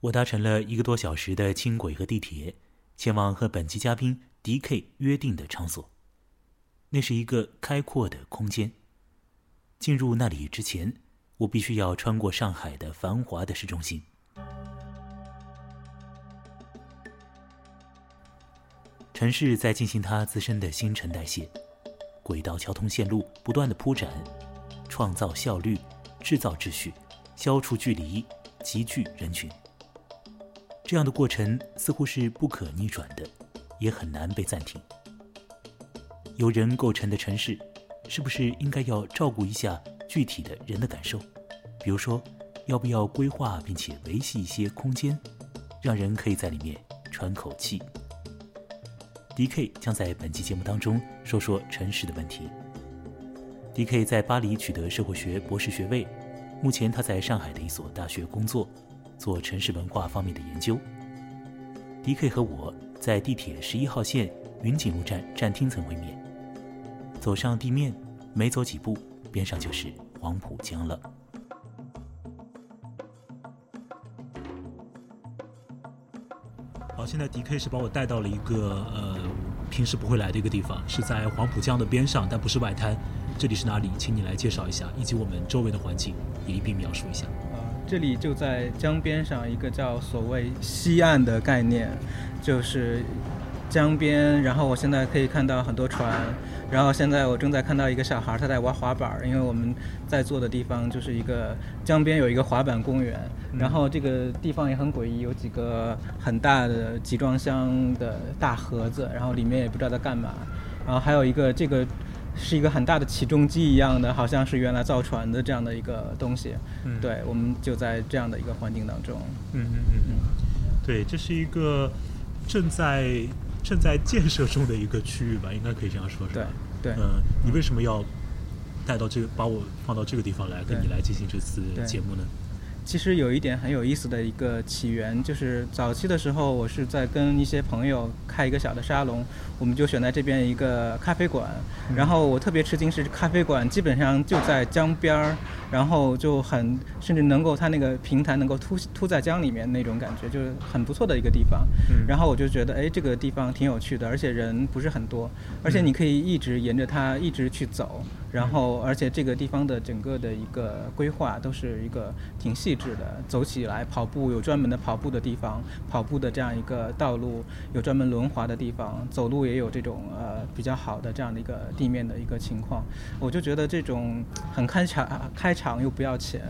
我搭乘了一个多小时的轻轨和地铁，前往和本期嘉宾 D.K 约定的场所。那是一个开阔的空间。进入那里之前，我必须要穿过上海的繁华的市中心。城市在进行它自身的新陈代谢，轨道交通线路不断的铺展，创造效率，制造秩序，消除距离，集聚人群。这样的过程似乎是不可逆转的，也很难被暂停。由人构成的城市，是不是应该要照顾一下具体的人的感受？比如说，要不要规划并且维系一些空间，让人可以在里面喘口气？D.K 将在本期节目当中说说城市的问题。D.K 在巴黎取得社会学博士学位，目前他在上海的一所大学工作。做城市文化方面的研究。D.K 和我在地铁十一号线云锦路站站厅层会面。走上地面，没走几步，边上就是黄浦江了。好，现在 D.K 是把我带到了一个呃平时不会来的一个地方，是在黄浦江的边上，但不是外滩。这里是哪里？请你来介绍一下，以及我们周围的环境也一并描述一下。这里就在江边上，一个叫所谓西岸的概念，就是江边。然后我现在可以看到很多船，然后现在我正在看到一个小孩他在玩滑板，因为我们在坐的地方就是一个江边有一个滑板公园。然后这个地方也很诡异，有几个很大的集装箱的大盒子，然后里面也不知道在干嘛。然后还有一个这个。是一个很大的起重机一样的，好像是原来造船的这样的一个东西。嗯，对，我们就在这样的一个环境当中。嗯嗯嗯嗯，对，这是一个正在正在建设中的一个区域吧，应该可以这样说，是吧？对对。嗯，你为什么要带到这个，把我放到这个地方来，跟你来进行这次节目呢？其实有一点很有意思的一个起源，就是早期的时候，我是在跟一些朋友开一个小的沙龙，我们就选在这边一个咖啡馆。然后我特别吃惊是，咖啡馆基本上就在江边儿，然后就很甚至能够它那个平台能够凸凸在江里面那种感觉，就是很不错的一个地方。然后我就觉得，哎，这个地方挺有趣的，而且人不是很多，而且你可以一直沿着它一直去走。然后，而且这个地方的整个的一个规划都是一个挺细致的。走起来跑步有专门的跑步的地方，跑步的这样一个道路有专门轮滑的地方，走路也有这种呃比较好的这样的一个地面的一个情况。我就觉得这种很开场开场又不要钱，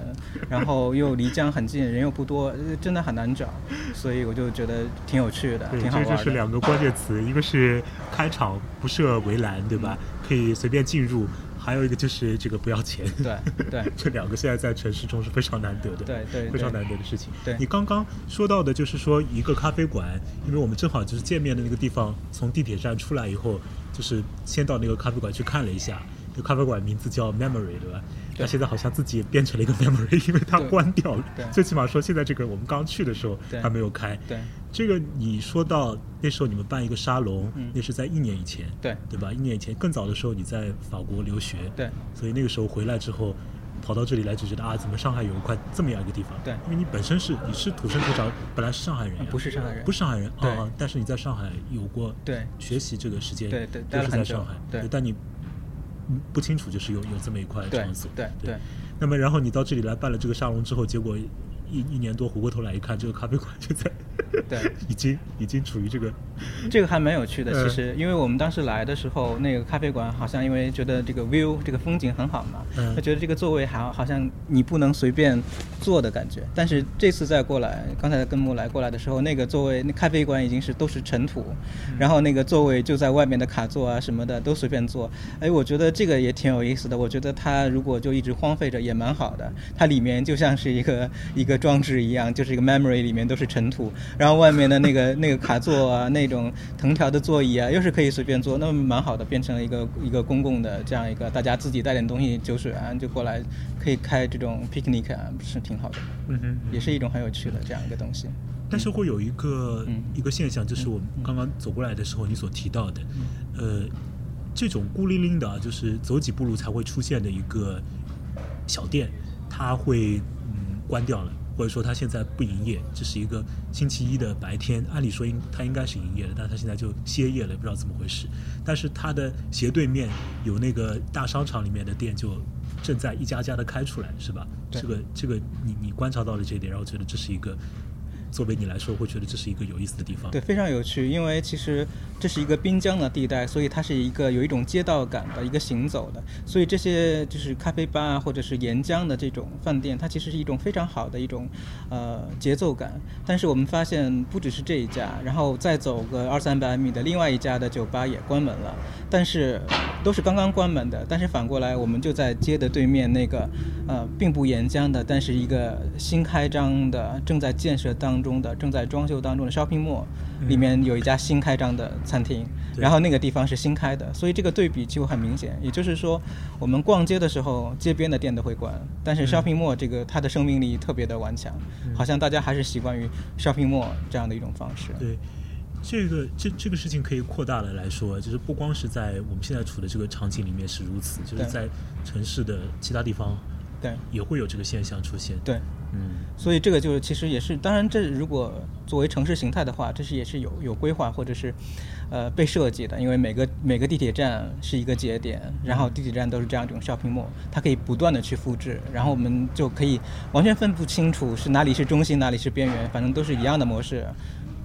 然后又离江很近，人又不多，真的很难找。所以我就觉得挺有趣的，挺好玩的。这就是两个关键词，一个是开场不设围栏，对吧？可以随便进入。还有一个就是这个不要钱，对对，这两个现在在城市中是非常难得的，对对，非常难得的事情。对你刚刚说到的就是说一个咖啡馆，因为我们正好就是见面的那个地方，从地铁站出来以后，就是先到那个咖啡馆去看了一下，这咖啡馆名字叫 Memory，对吧？他现在好像自己也变成了一个 Memory，因为它关掉了。最起码说现在这个我们刚去的时候还没有开。对，这个你说到那时候你们办一个沙龙，那是在一年以前，对。对吧？一年以前更早的时候你在法国留学，对，所以那个时候回来之后跑到这里来就觉得啊，怎么上海有一块这么样一个地方？对，因为你本身是你是土生土长，本来是上海人，不是上海人，不是上海人啊，但是你在上海有过对。学习这个时间，对对，都是在上海，对，但你不清楚就是有有这么一块场所，对对。那么，然后你到这里来办了这个沙龙之后，结果一一年多回过头来一看，这个咖啡馆就在。对，已经已经处于这个，这个还蛮有趣的。其实，因为我们当时来的时候，那个咖啡馆好像因为觉得这个 view 这个风景很好嘛，他觉得这个座位还好像你不能随便坐的感觉。但是这次再过来，刚才跟木来过来的时候，那个座位那咖啡馆已经是都是尘土，然后那个座位就在外面的卡座啊什么的都随便坐。哎，我觉得这个也挺有意思的。我觉得它如果就一直荒废着也蛮好的。它里面就像是一个一个装置一样，就是一个 memory 里面都是尘土。然后外面的那个那个卡座啊，那种藤条的座椅啊，又是可以随便坐，那么蛮好的，变成了一个一个公共的这样一个，大家自己带点东西，酒水啊，就过来可以开这种 picnic 啊，是挺好的？嗯哼，也是一种很有趣的这样一个东西。但是会有一个一个现象，就是我们刚刚走过来的时候你所提到的，呃，这种孤零零的，就是走几步路才会出现的一个小店，它会嗯关掉了。或者说它现在不营业，这是一个星期一的白天，按理说应它应该是营业的，但是它现在就歇业了，不知道怎么回事。但是它的斜对面有那个大商场里面的店就正在一家家的开出来，是吧？这个这个你你观察到了这一点，然后觉得这是一个作为你来说会觉得这是一个有意思的地方。对，非常有趣，因为其实这是一个滨江的地带，所以它是一个有一种街道感的一个行走的，所以这些就是咖啡吧啊或者是沿江的这种饭店，它其实是一种非常好的一种呃节奏感。但是我们发现不只是这一家，然后再走个二三百米的另外一家的酒吧也关门了，但是都是刚刚关门的。但是反过来，我们就在街的对面那个呃并不沿江的，但是一个新开张的正在建设当中的、正在装修当中的 shopping mall。里面有一家新开张的餐厅，对然后那个地方是新开的，所以这个对比就很明显。也就是说，我们逛街的时候，街边的店都会关，但是 shopping mall 这个它的生命力特别的顽强，好像大家还是习惯于 shopping mall 这样的一种方式。对，这个这这个事情可以扩大了来说，就是不光是在我们现在处的这个场景里面是如此，就是在城市的其他地方对也会有这个现象出现。对，嗯，所以这个就是其实也是，当然这如果作为城市形态的话，这是也是有有规划或者是呃被设计的，因为每个每个地铁站是一个节点，然后地铁站都是这样一种 shopping mall，它可以不断的去复制，然后我们就可以完全分不清楚是哪里是中心，哪里是边缘，反正都是一样的模式，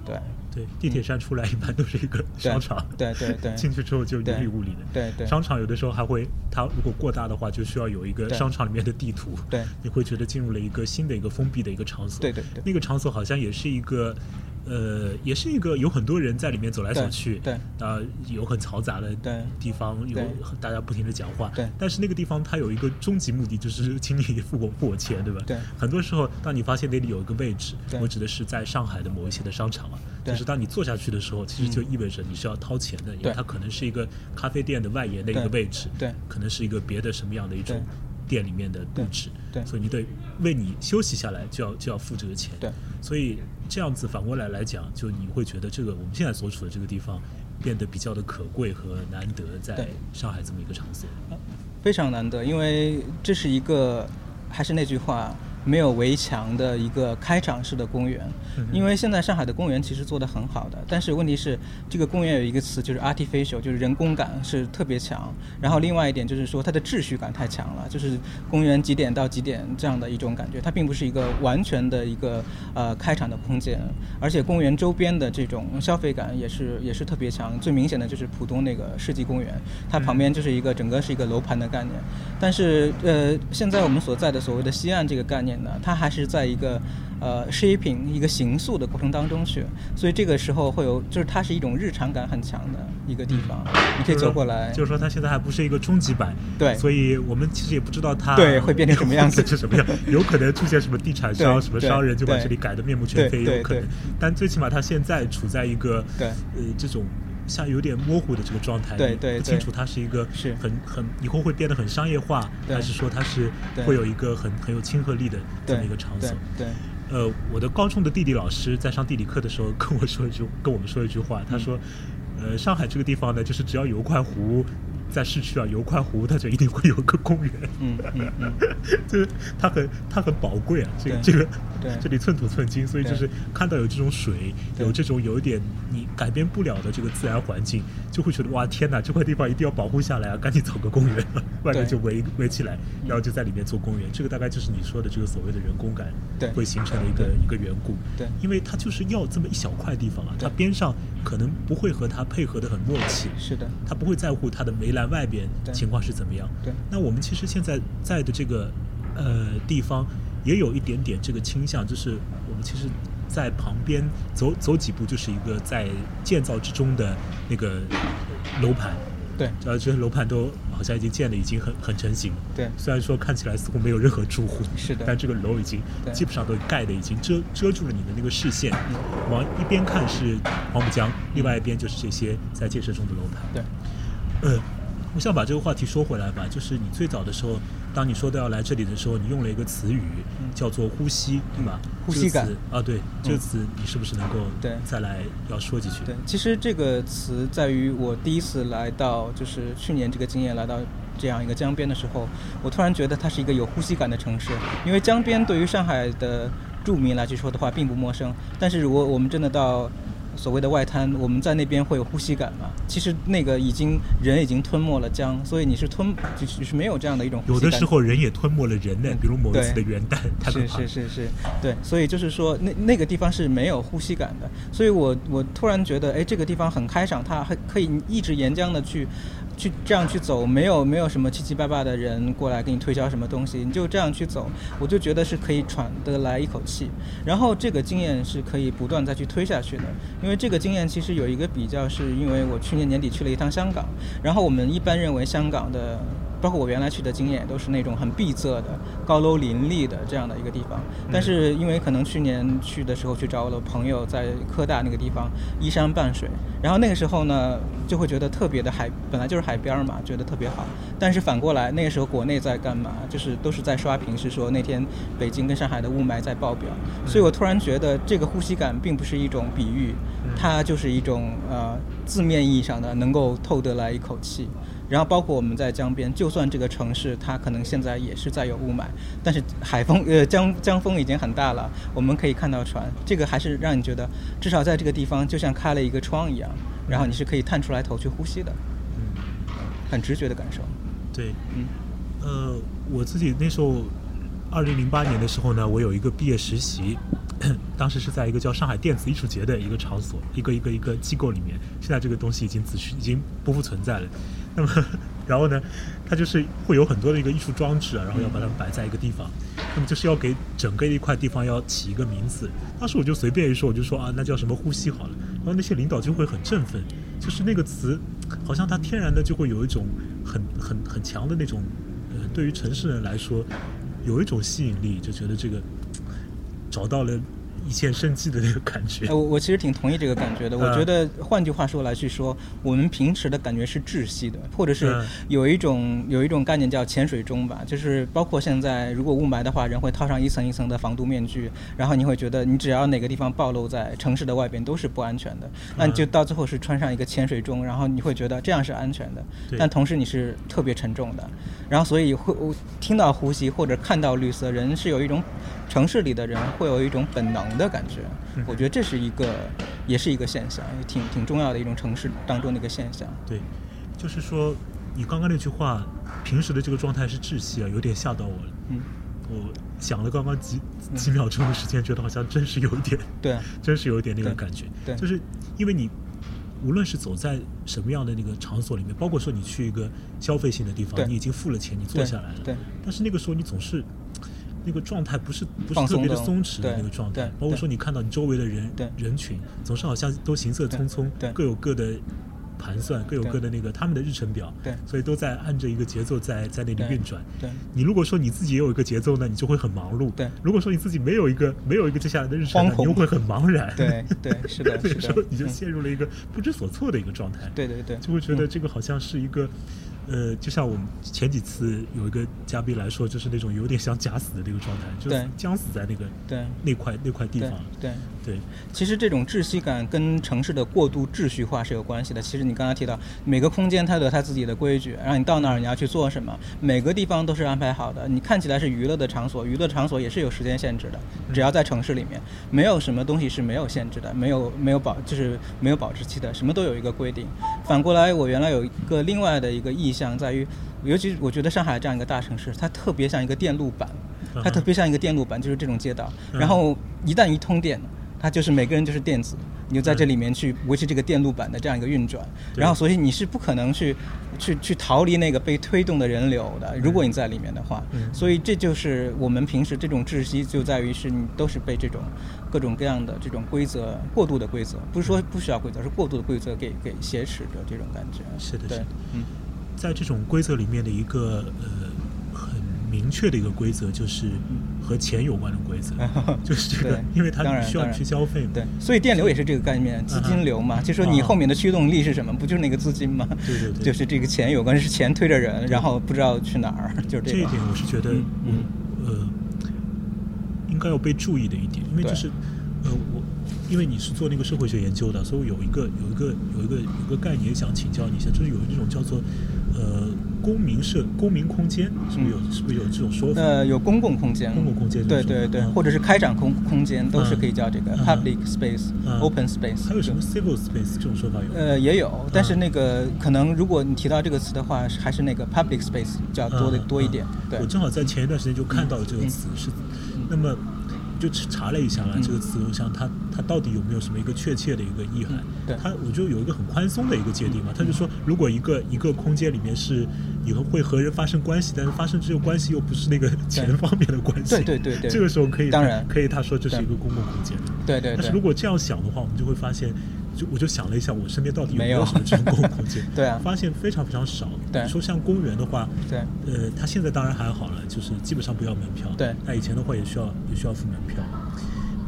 对。对，地铁站出来一般都是一个商场，对对对进去之后就对云里雾里的。对对商场有的时候还会，它如果过大的话，就需要有一个商场里面的地图。对你会觉得进入了一个新的一个封闭的一个场所。对对对那个场所好像也是一个。呃，也是一个有很多人在里面走来走去，对。啊、有很嘈杂的地方，有大家不停的讲话，对。但是那个地方它有一个终极目的，就是请你付我付我钱，对吧？对。很多时候，当你发现那里有一个位置，我指的是在上海的某一些的商场啊，对。就是当你坐下去的时候，其实就意味着你是要掏钱的，因为它可能是一个咖啡店的外延的一个位置，对。可能是一个别的什么样的一种店里面的布置，对。对所以你得为你休息下来就要就要付这个钱，对，所以这样子反过来来讲，就你会觉得这个我们现在所处的这个地方变得比较的可贵和难得，在上海这么一个场所，非常难得，因为这是一个，还是那句话，没有围墙的一个开场式的公园。嗯因为现在上海的公园其实做得很好的，但是问题是，这个公园有一个词就是 artificial，就是人工感是特别强。然后另外一点就是说它的秩序感太强了，就是公园几点到几点这样的一种感觉，它并不是一个完全的一个呃开场的空间，而且公园周边的这种消费感也是也是特别强。最明显的就是浦东那个世纪公园，它旁边就是一个整个是一个楼盘的概念。但是呃，现在我们所在的所谓的西岸这个概念呢，它还是在一个呃 shaping 一个形塑的过程当中去，所以这个时候会有，就是它是一种日常感很强的一个地方，你可以走过来，就是说它现在还不是一个终极版，对。所以我们其实也不知道它对会变成什么样子。是什么样，有可能出现什么地产商、什么商人就把这里改的面目全非，对有可能。但最起码它现在处在一个对。呃这种像有点模糊的这个状态，对对对不清楚它是一个是。很很以后会变得很商业化，对。还是说它是会有一个很很有亲和力的这么一个场所？对。呃，我的高中的地理老师在上地理课的时候跟我说一句，跟我们说一句话，他说，呃，上海这个地方呢，就是只要有一块湖，在市区啊，有一块湖，它就一定会有一个公园。嗯嗯嗯，就是它很它很宝贵啊，这个这个对。这里寸土寸金，所以就是看到有这种水，有这种有一点你改变不了的这个自然环境，就会觉得哇天哪，这块地方一定要保护下来啊，赶紧找个公园，外面就围围起来，然后就在里面做公园。这个大概就是你说的这个所谓的人工感对。会形成的一个一个缘故。对。因为它就是要这么一小块地方啊，它边上可能不会和它配合的很默契，是的，它不会在乎它的围栏外边情况是怎么样。对。那我们其实现在在的这个呃地方也有一点点这个倾向，就是我们其实，在旁边走走几步就是一个在建造之中的那个楼盘。对呃，这些楼盘都好像已经建的已经很很成型。对虽然说看起来似乎没有任何住户，是的但这个楼已经基本上都盖的已经遮遮住了你的那个视线。往一边看是黄浦江，另外一边就是这些在建设中的楼盘。对呃，我想把这个话题说回来吧，就是你最早的时候，当你说到要来这里的时候，你用了一个词语嗯叫做呼吸，对吧？呼吸感啊，对，这个词你是不是能够对再来要说几句？对，其实这个词在于我第一次来到，就是去年这个经验来到这样一个江边的时候，我突然觉得它是一个有呼吸感的城市，因为江边对于上海的住民来去说的话并不陌生。但是如果我们真的到所谓的外滩，我们在那边会有呼吸感嘛？其实那个已经人已经吞没了江，所以你是吞就是是没有这样的一种呼吸感。有的时候人也吞没了人呢，嗯比如某一次的元旦，太可是是是是，对，所以就是说，那那个地方是没有呼吸感的，所以我我突然觉得，哎，这个地方很开敞，它还可以一直沿江的去，去这样去走，没有没有什么七七八八的人过来给你推销什么东西，你就这样去走，我就觉得是可以喘得来一口气，然后这个经验是可以不断再去推下去的，因为这个经验其实有一个比较，是因为我去年年底去了一趟香港，然后我们一般认为香港的。包括我原来去的经验，都是那种很闭塞的、高楼林立的这样的一个地方。但是因为可能去年去的时候去找我的朋友，在科大那个地方依山傍水，然后那个时候呢，就会觉得特别的海，本来就是海边嘛，觉得特别好。但是反过来，那个时候国内在干嘛？就是都是在刷屏，是说那天北京跟上海的雾霾在爆表。所以我突然觉得这个呼吸感并不是一种比喻，它就是一种呃字面意义上的能够透得来一口气。然后包括我们在江边，就算这个城市它可能现在也是在有雾霾，但是海风呃江江风已经很大了，我们可以看到船，这个还是让你觉得至少在这个地方就像开了一个窗一样，然后你是可以探出来头去呼吸的，嗯，很直觉的感受。对，嗯。呃，我自己那时候，二零零八年的时候呢，我有一个毕业实习，当时是在一个叫上海电子艺术节的一个场所，一个一个一个机构里面。现在这个东西已经子，已经不复存在了。那么，然后呢，它就是会有很多的一个艺术装置啊，然后要把它们摆在一个地方，那么就是要给整个一块地方要起一个名字。当时我就随便一说，我就说啊，那叫什么呼吸好了。然后那些领导就会很振奋，就是那个词，好像它天然的就会有一种很很很强的那种，呃，对于城市人来说，有一种吸引力，就觉得这个找到了一线生机的那个感觉。哎，。我我其实挺同意这个感觉的。我嗯觉得换句话说来去说，我们平时的感觉是窒息的，或者是嗯。有一种有一种概念叫潜水钟吧，就是包括现在如果雾霾的话，人会套上一层一层的防毒面具，然后你会觉得你只要哪个地方暴露在城市的外边都是不安全的，那你就到最后是穿上一个潜水钟，然后你会觉得这样是安全的，但同时你是特别沉重的，然后所以会我听到呼吸或者看到绿色，人是有一种城市里的人会有一种本能的感觉，我觉得这是一个也是一个现象，也挺挺重要的一种城市当中的一个现象。对，就是说你刚刚那句话，平时的这个状态是窒息啊，有点吓到我了。嗯，我想了刚刚几几秒钟的时间，觉得好像真是有一点，对啊，真是有一点那个感觉。对就是因为你无论是走在什么样的那个场所里面，包括说你去一个消费性的地方，你已经付了钱，你坐下来了，对但是那个时候你总是。那个状态不是不是特别的松弛的那个状态，包括说你看到你周围的人人群，总是好像都行色匆匆，各有各的盘算，各有各的那个他们的日程表，对。所以都在按着一个节奏在在那里运转。对你如果说你自己也有一个节奏呢，你就会很忙碌。对。如果说你自己没有一个没有一个接下来的日程呢，你又会很茫然。对对是的那是的。个时候你就嗯。陷入了一个不知所措的一个状态。对对对，就会觉得嗯。这个好像是一个，呃，就像我们前几次有一个嘉宾来说，就是那种有点像假死的那个状态，就是对僵死在那个对那块那块地方。对。对其实这种窒息感跟城市的过度秩序化是有关系的。其实你刚才提到，每个空间它都有它自己的规矩，然后你到那儿你要去做什么，每个地方都是安排好的。你看起来是娱乐的场所，娱乐场所也是有时间限制的，只要在城市里面，没有什么东西是没有限制的，没有没有保就是没有保质期的，什么都有一个规定。反过来，我原来有一个另外的一个意向在于，尤其我觉得上海这样一个大城市，它特别像一个电路板，它特别像一个电路板，就是这种街道。嗯然后一旦一通电，它就是每个人就是电子，你就在这里面去维持这个电路板的这样一个运转。然后，所以你是不可能去去去逃离那个被推动的人流的，如果你在里面的话。嗯所以这就是我们平时这种窒息，就在于是你都是被这种各种各样的这种规则过度的规则，不是说不需要规则，是过度的规则给给挟持着这种感觉。是的是的，嗯，在这种规则里面的一个呃很明确的一个规则，就是和钱有关的规则，就是这个对，因为它需要你去消费嘛。对，所以电流也是这个概念，资金流嘛，就说你啊后面的驱动力是什么？不就是那个资金吗？对对对就是这个钱有关，是钱推着人，然后不知道去哪儿，就是这一。点我是觉得，嗯呃应该要被注意的一点，因为对就是呃我因为你是做那个社会学研究的，所以我有一个有一个有一个有一个概念想请教你一下，就是有一种叫做呃公民社公民空间，是不是有、是不是有这种说法？呃，有公共空间，公共空间对对对，嗯或者是开展空空间，都是嗯可以叫这个嗯。public space、嗯。open space。还有什么 civil space 这种说法有？呃，也有，但是嗯那个可能如果你提到这个词的话，还是那个 public space 较多的嗯多一点。对。我，正好在前一段时间就看到了这个词，是那么就查了一下啊，嗯这个词，我想它它到底有没有什么一个确切的一个意涵？嗯对它我就有一个很宽松的一个界定嘛，他就说，如果一个一个空间里面是以后会和人发生关系，但是发生这个关系又不是那个 钱方面的关系，对对对对这个时候可以当然可以他说这是一个公共空间。对对对但是如。果这样想的话，我们就会发现，就我就想了一下，我身边到底有没有什么这种公共空间？对啊发现非常非常少。对你说像公园的话，对呃，它现在当然还好了，就是基本上不要门票。对那以前的话也需要也需要付门票。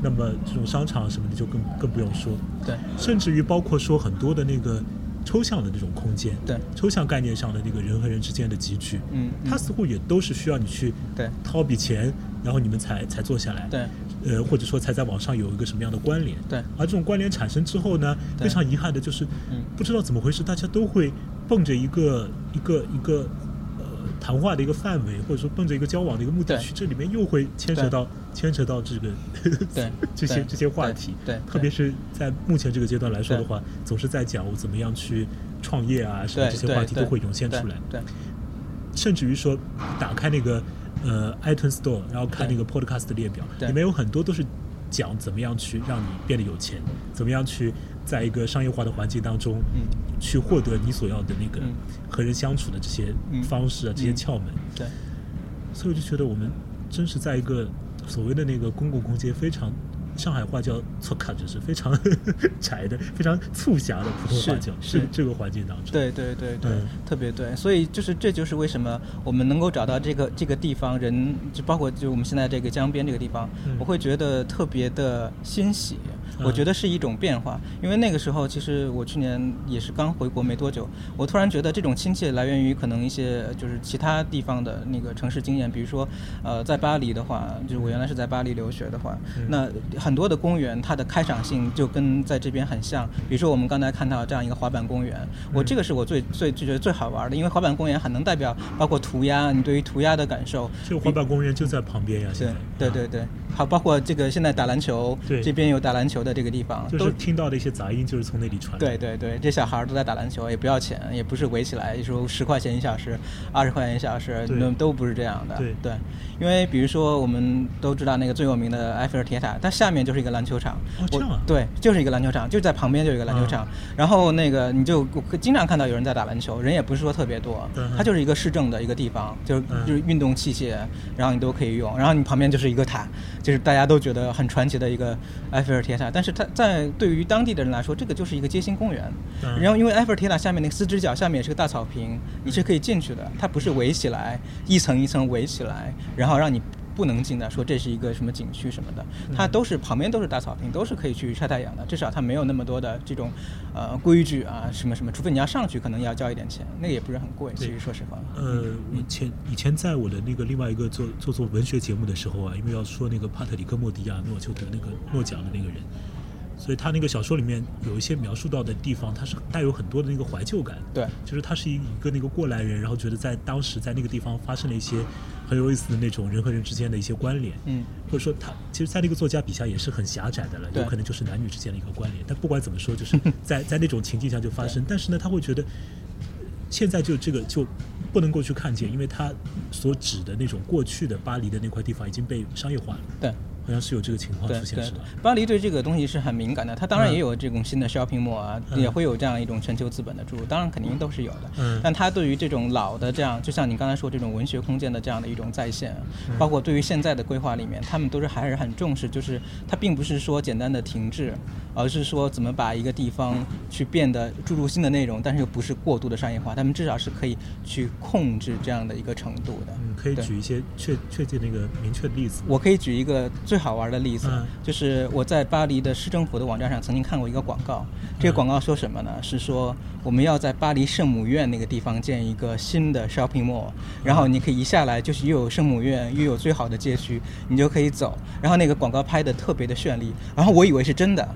那么这种商场什么的就更更不用说，对甚至于包括说很多的那个抽象的那种空间，对抽象概念上的那个人和人之间的集聚，嗯嗯它似乎也都是需要你去对掏笔钱，然后你们才才坐下来，对呃，或者说才在网上有一个什么样的关联，对。而这种关联产生之后呢，非常遗憾的就是，嗯不知道怎么回事，大家都会奔着一个一个一个呃谈话的一个范围，或者说奔着一个交往的一个目的去，这里面又会牵扯到牵扯到这个对对 这些这些话题，对。对特别是在目前这个阶段来说的话，总是在讲我怎么样去创业啊，什么这些话题都会涌现出来，对。甚至于说打开那个呃 iTunes Store，然后看那个 Podcast 的列表，里面有很多都是讲怎么样去让你变得有钱，怎么样去在一个商业化的环境当中，嗯去获得你所要的那个嗯和人相处的这些嗯方式啊，这些嗯窍门。对所以我就觉得我们真是在一个所谓的那个公共空间非常。上海话叫“错卡”，就是非常 窄的、非常促狭的普通话是叫，是这这个环境当中。对对对对，嗯特别对，所以就是这就是为什么我们能够找到这个这个地方人，就包括就我们现在这个江边这个地方，嗯我会觉得特别的欣喜。我嗯觉得是一种变化，因为那个时候其实我去年也是刚回国没多久，我突然觉得这种亲切来源于可能一些就是其他地方的那个城市经验，比如说呃在巴黎的话，就是我原来是在巴黎留学的话，嗯那很多的公园它的开场性就跟在这边很像，比如说我们刚才看到这样一个滑板公园，我这个是我最最最觉得最好玩的，因为滑板公园很能代表包括涂鸦，你对于涂鸦的感受，这个滑板公园就在旁边呀，对对对对，好，包括这个现在打篮球，对这边有打篮球的这个地方，都就是听到的一些杂音就是从那里传来。对对对，这小孩儿都在打篮球，也不要钱，也不是围起来说十块钱一小时、二十块钱一小时，那都不是这样的。对因为比如说我们都知道那个最有名的埃菲尔铁塔，它下面就是一个篮球场。哦这样啊对，就是一个篮球场，就在旁边就有一个篮球场。然后那个你就经常看到有人在打篮球，人也不是说特别多，嗯它就是一个市政的一个地方，就是嗯就是运动器械，然后你都可以用。然后你旁边就是一个塔，就是大家都觉得很传奇的一个埃菲尔铁塔。但是它在对于当地的人来说，这个就是一个街心公园。嗯然后因为埃菲尔铁塔下面那个四只脚下面也是个大草坪，你是可以进去的，它不是围起来一层一层围起来，然后让你。不能进的，说这是一个什么景区什么的，它都是旁边都是大草坪，都是可以去晒太阳的。至少它没有那么多的这种呃规矩啊，什么什么，除非你要上去，可能要交一点钱，那个也不是很贵。其实说实话，呃，以前以前在我的那个另外一个做做做文学节目的时候啊，因为要说那个帕特里克·莫迪亚诺就得那个诺奖的那个人，所以他那个小说里面有一些描述到的地方，它是带有很多的那个怀旧感。对就是他是一个那个过来人，然后觉得在当时在那个地方发生了一些很有意思的那种人和人之间的一些关联。嗯，或者说他其实，在那个作家笔下也是很狭窄的了，有可能就是男女之间的一个关联。但不管怎么说，就是 在在那种情境下就发生。但是呢，他会觉得现在就这个就不能够去看见，因为他所指的那种过去的巴黎的那块地方已经被商业化了，对。好像是有这个情况出现，是吧？，巴黎对这个东西是很敏感的，它当然嗯也有这种新的 shopping mall 啊，嗯也会有这样一种全球资本的注入，当然肯定都是有的。嗯但它对于这种老的这样，就像你刚才说这种文学空间的这样的一种再现，嗯包括对于现在的规划里面，他们都是还是很重视，就是它并不是说简单的停滞，而是说怎么把一个地方去变得注入新的内容，但是又不是过度的商业化，他们至少是可以去控制这样的一个程度的。嗯，可以对举一些确确切那个明确的例子。我可以举一个最好玩的例子，嗯就是我在巴黎的市政府的网站上曾经看过一个广告。这个广告说什么呢？是说我们要在巴黎圣母院那个地方建一个新的 shopping mall，然后你可以一下来就是又有圣母院，又有最好的街区，你就可以走。然后那个广告拍的特别的绚丽，然后我以为是真的。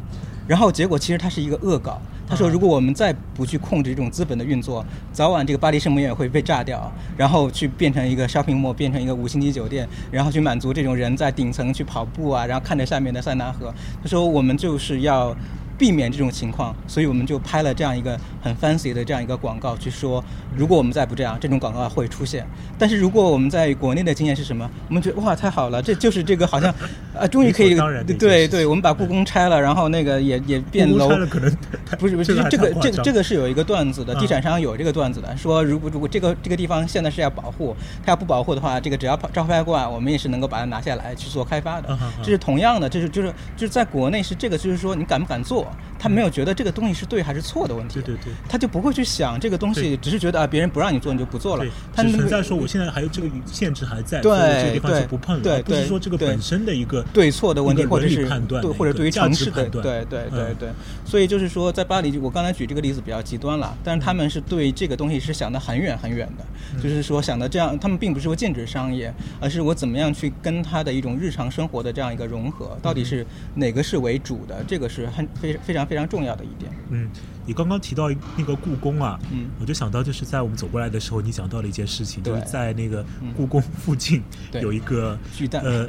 然后结果其实它是一个恶搞，他说，啊如果我们再不去控制这种资本的运作，早晚这个巴黎圣母院会被炸掉，然后去变成一个 shopping mall，变成一个五星级酒店，然后去满足这种人在顶层去跑步啊，然后看着下面的塞纳河。他说，我们就是要。避免这种情况，所以我们就拍了这样一个很 fancy 的这样一个广告，去说如果我们再不这样，这种广告会出现。但是如果我们在国内的经验是什么？我们觉得哇太好了，这就是这个好像，啊，终于可以 对对，我们把故宫拆了，然后那个也也变楼 不是不是，这个这个这个是有一个段子的，嗯地产商有这个段子的，说如果如果这个这个地方现在是要保护，它要不保护的话，这个只要招拍挂，我们也是能够把它拿下来去做开发的。这是同样的，这是就是就是在国内是这个，就是说你敢不敢做，on. 他没有觉得这个东西是对还是错的问题，对对对。他就不会去想这个东西，只是觉得啊别人不让你做你就不做了，，他那个只存在说我现在还有这个限制还在，对所以我这个地方对就不碰了，对而不是对对说这个本身的一个对错的问题，或者是判断对或者对于城市的判断。对对对嗯。对，所以就是说，在巴黎，我刚才举这个例子比较极端了，但是他们是对这个东西是想的很远很远的，嗯。就是说想的这样，他们并不是说禁止商业，而是我怎么样去跟他的一种日常生活的这样一个融合，到嗯底是哪个是为主的，这个是很非非常非常重要的一点。嗯，你刚刚提到那个故宫啊，嗯我就想到就是在我们走过来的时候，你讲到了一件事情，就是在那个嗯故宫附近对有一个巨蛋呃，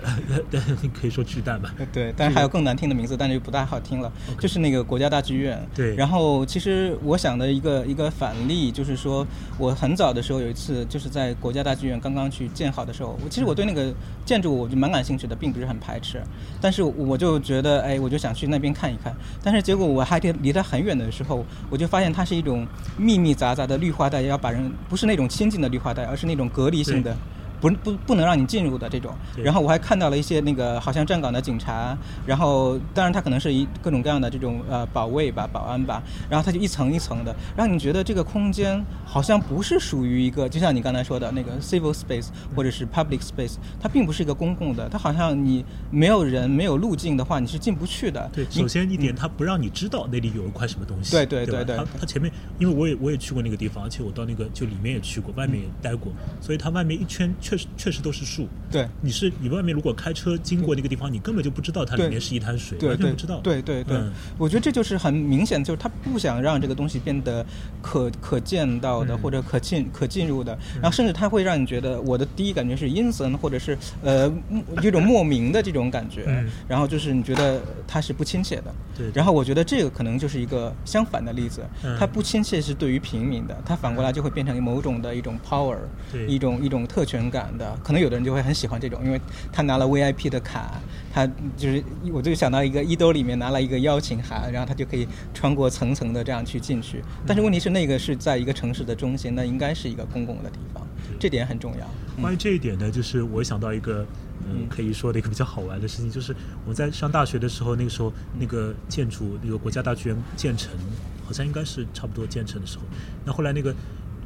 可以说巨蛋吧，呃对，但是还有更难听的名字，但是又不太好听了。就是那个国家大剧院。对然后其实我想的一个一个反例，就是说我很早的时候有一次，就是在国家大剧院刚刚去建好的时候，我其实我对那个建筑我就蛮感兴趣的，并不是很排斥。但是我就觉得，哎，我就想去那边看一看。但是结果我还离离它很远的时候，我就发现它是一种密密匝匝的绿化带，要把人不是那种亲近的绿化带，而是那种隔离性的。不不不能让你进入的这种。然后我还看到了一些那个好像站岗的警察，然后当然他可能是一各种各样的这种呃保卫吧、保安吧，然后他就一层一层的，让你觉得这个空间好像不是属于一个，就像你刚才说的那个 civil space 或者是 public space，它并不是一个公共的，它好像你没有人、没有路径的话，你是进不去的。对，首先一点，他不让你知道那里有一块什么东西。对对对对对他他前面，因为我也我也去过那个地方，而且我到那个就里面也去过，外面也待过，所以它外面一圈确实确实都是树。对。你是你外面如果开车经过那个地方，你根本就不知道它里面是一滩水，对对完全不知道。对对对，嗯。我觉得这就是很明显，就是他不想让这个东西变得可可见到的、嗯。或者可进可进入的，然后甚至他会让你觉得我的第一感觉是阴森，或者是呃 莫这种莫名的这种感觉，嗯。然后就是你觉得它是不亲切的。对然后我觉得这个可能就是一个相反的例子，嗯。它不亲切是对于平民的，它反过来就会变成某种的一种 power，对。一种一种特权感的，可能有的人就会很喜欢这种，因为他拿了 VIP 的卡，他就是我就想到一个衣兜里面拿了一个邀请函，然后他就可以穿过层层的这样去进去。但是问题是那个是在一个城市的中心，那应该是一个公共的地方，这点很重要。关于这一点呢，就是我想到一个，嗯嗯，可以说的一个比较好玩的事情，就是我们在上大学的时候，那个时候那个建筑，那个国家大剧院建成，好像应该是差不多建成的时候。那后来那个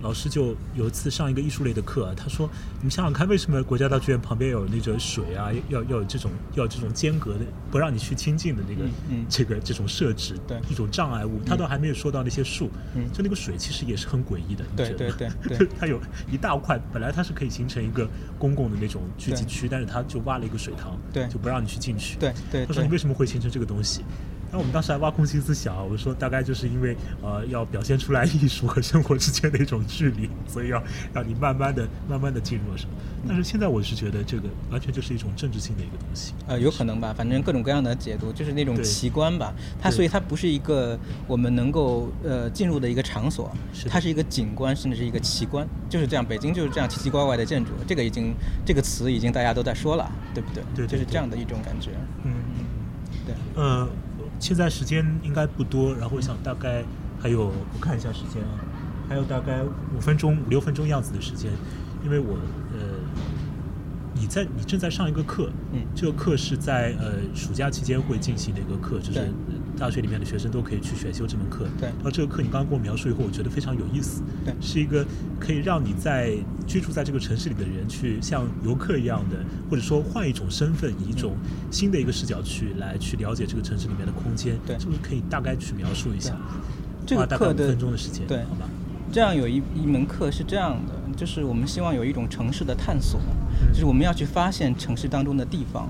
老师就有一次上一个艺术类的课啊，他说：“你们想想看，为什么国家大剧院旁边有那个水啊，要要有这种要有这种间隔的，不让你去亲近的那个、嗯嗯。这个这种设置，对。一种障碍物。他都还没有说到那些树，嗯。就那个水其实也是很诡异的，你对觉得对对对。它有一大块，本来它是可以形成一个公共的那种聚集区，但是它就挖了一个水塘，对。就不让你去进去。对对对他说你为什么会形成这个东西？然后我们当时还挖空心思想，我说大概就是因为呃要表现出来艺术和生活之间的一种距离，所以要让你慢慢的、慢慢的进入了什么。但是现在我是觉得这个完全就是一种政治性的一个东西。呃，有可能吧，反正各种各样的解读，就是那种奇观吧。它所以它不是一个我们能够呃进入的一个场所是，它是一个景观，甚至是一个奇观，就是这样。北京就是这样奇奇怪怪的建筑，这个已经这个词已经大家都在说了，对不对？对对就是这样的一种感觉。嗯，对，呃，现在时间应该不多，然后我想大概还有我看一下时间啊，还有大概五分钟、五六分钟样子的时间，因为我呃，你在你正在上一个课，嗯。这个课是在呃暑假期间会进行的一个课，就是大学里面的学生都可以去选修这门课。对。然后这个课你刚刚跟我描述以后，我觉得非常有意思，对。是一个可以让你在居住在这个城市里的人去像游客一样的，或者说换一种身份，以一种新的一个视角去来去了解这个城市里面的空间，对。是不是可以大概去描述一下？这个花大概五课的分钟的时间，对。好吧？这样有一一门课是这样的，就是我们希望有一种城市的探索，嗯就是我们要去发现城市当中的地方，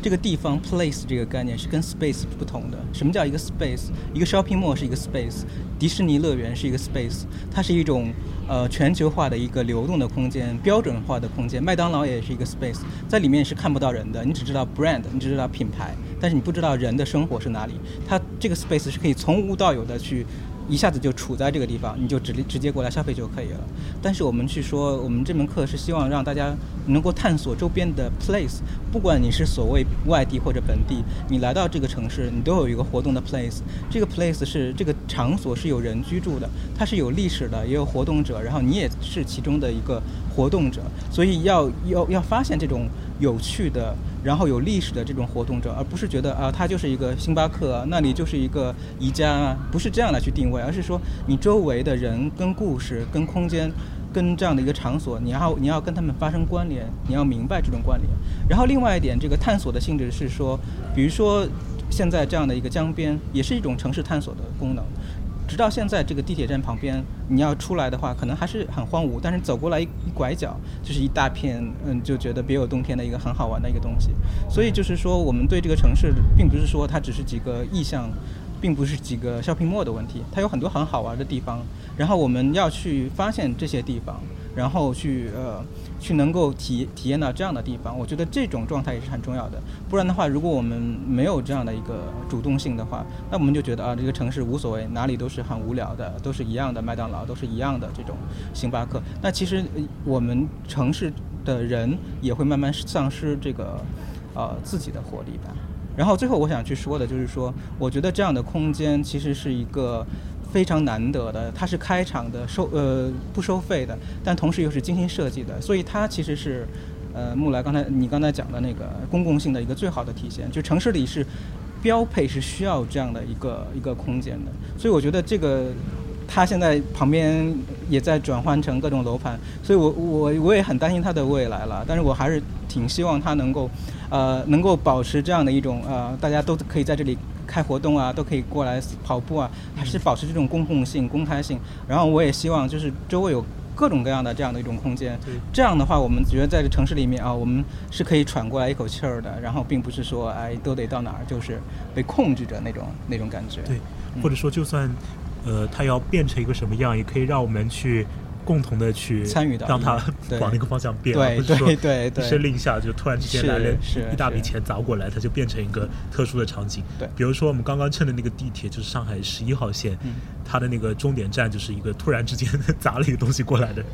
这个地方 place 这个概念是跟 space 不同的。什么叫一个 space？一个 shopping mall 是一个 space，迪士尼乐园是一个 space，它是一种呃全球化的一个流动的空间，标准化的空间。麦当劳也是一个 space，在里面是看不到人的，你只知道 brand，你只知道品牌，但是你不知道人的生活是哪里。它这个 space 是可以从无到有的去。一下子就处在这个地方，你就直直接过来消费就可以了。但是我们去说，我们这门课是希望让大家能够探索周边的 place，不管你是所谓外地或者本地，你来到这个城市，你都有一个活动的 place。这个 place 是这个场所是有人居住的，它是有历史的，也有活动者，然后你也是其中的一个活动者，所以要要要发现这种有趣的。然后有历史的这种活动者，而不是觉得啊，它就是一个星巴克，那里就是一个宜家，不是这样来去定位，而是说你周围的人跟故事、跟空间、跟这样的一个场所，你要你要跟他们发生关联，你要明白这种关联。然后另外一点，这个探索的性质是说，比如说现在这样的一个江边，也是一种城市探索的功能。直到现在，这个地铁站旁边，你要出来的话，可能还是很荒芜。但是走过来一拐角，就是一大片，嗯，就觉得别有洞天的一个很好玩的一个东西。所以就是说，我们对这个城市，并不是说它只是几个意象，并不是几个小屏幕的问题，它有很多很好玩的地方。然后我们要去发现这些地方。然后去呃，去能够体体验到这样的地方，我觉得这种状态也是很重要的。不然的话，如果我们没有这样的一个主动性的话，那我们就觉得啊，这个城市无所谓，哪里都是很无聊的，都是一样的麦当劳，都是一样的这种星巴克。那其实我们城市的人也会慢慢丧失这个呃自己的活力吧。然后最后我想去说的就是说，我觉得这样的空间其实是一个。非常难得的，它是开场的收呃不收费的，但同时又是精心设计的，所以它其实是，呃木来刚才你刚才讲的那个公共性的一个最好的体现，就城市里是标配是需要这样的一个一个空间的，所以我觉得这个它现在旁边也在转换成各种楼盘，所以我我我也很担心它的未来了，但是我还是挺希望它能够呃能够保持这样的一种呃大家都可以在这里。开活动啊，都可以过来跑步啊，还是保持这种公共性、公开性。然后我也希望就是周围有各种各样的这样的一种空间。这样的话，我们觉得在这城市里面啊，我们是可以喘过来一口气儿的。然后并不是说哎都得到哪儿，就是被控制着那种那种感觉。对，或者说就算呃它要变成一个什么样，也可以让我们去。共同的去参与到，让它 往那个方向变，不是说一声令下就突然之间来了一大笔钱砸过来，它就变成一个特殊的场景。对，比如说我们刚刚乘的那个地铁，就是上海十一号线，它的那个终点站就是一个突然之间 砸了一个东西过来的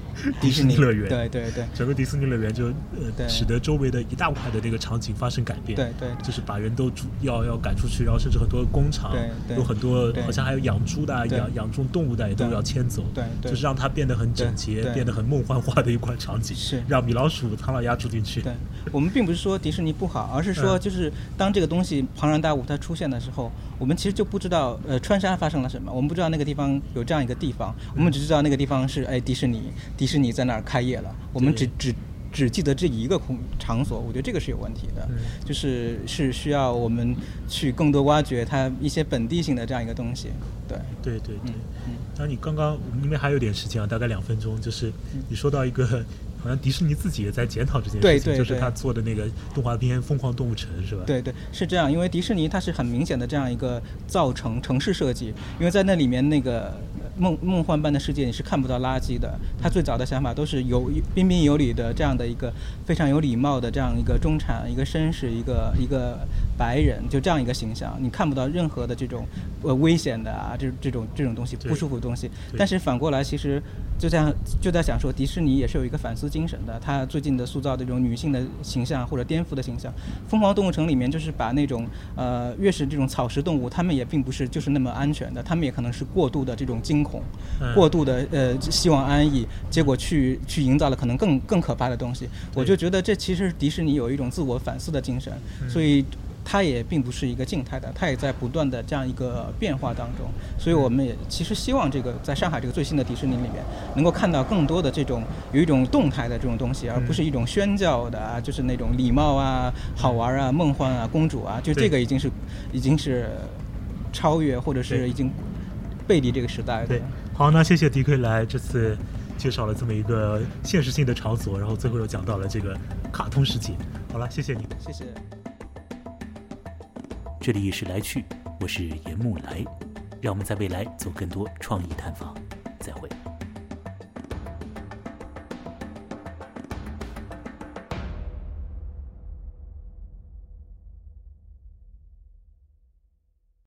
迪士尼乐园。对对对，整个迪士尼乐园就呃使得周围的一大块的那个场景发生改变。对对，就是把人都要要赶出去，然后甚至很多工厂有很多，好像还有养猪的、养养种动物的也都要迁走。对，就是让它变得很整洁，变得很。梦幻化的一款场景，是让米老鼠、唐老鸭住进去。对我们并不是说迪士尼不好，而是说就是当这个东西庞然大物它出现的时候，我们其实就不知道呃川沙发生了什么，我们不知道那个地方有这样一个地方，我们只知道那个地方是哎迪士尼，迪士尼在那儿开业了，我们只只。只记得这一个空场所，我觉得这个是有问题的，就是是需要我们去更多挖掘它一些本地性的这样一个东西。对，对对对。嗯，那你刚刚因为还有点时间啊，大概两分钟，就是你说到一个，好像迪士尼自己也在检讨这件事情，就是他做的那个动画片《疯狂动物城》是吧？对对，是这样，因为迪士尼它是很明显的这样一个造成城市设计，因为在那里面那个。梦梦幻般的世界，你是看不到垃圾的。他最早的想法都是有彬彬有礼的这样的一个非常有礼貌的这样一个中产、一个绅士、一个一个白人，就这样一个形象，你看不到任何的这种呃危险的啊，这这种这种东西不舒服的东西。但是反过来，其实就像就在想说，迪士尼也是有一个反思精神的。他最近的塑造这种女性的形象或者颠覆的形象，《疯狂动物城》里面就是把那种呃越是这种草食动物，他们也并不是就是那么安全的，他们也可能是过度的这种惊。恐，过度的呃希望安逸，结果去去营造了可能更更可怕的东西。我就觉得这其实迪士尼有一种自我反思的精神，所以它也并不是一个静态的，它也在不断的这样一个变化当中。所以我们也其实希望这个在上海这个最新的迪士尼里面，能够看到更多的这种有一种动态的这种东西，而不是一种宣教的啊，就是那种礼貌啊、好玩啊、梦幻啊、公主啊，就这个已经是已经是超越或者是已经。背离这个时代。对，好，那谢谢迪克来这次介绍了这么一个现实性的场所，然后最后又讲到了这个卡通世界。好了，谢谢你，谢谢。这里是来去，我是严木来，让我们在未来做更多创意探访，再会。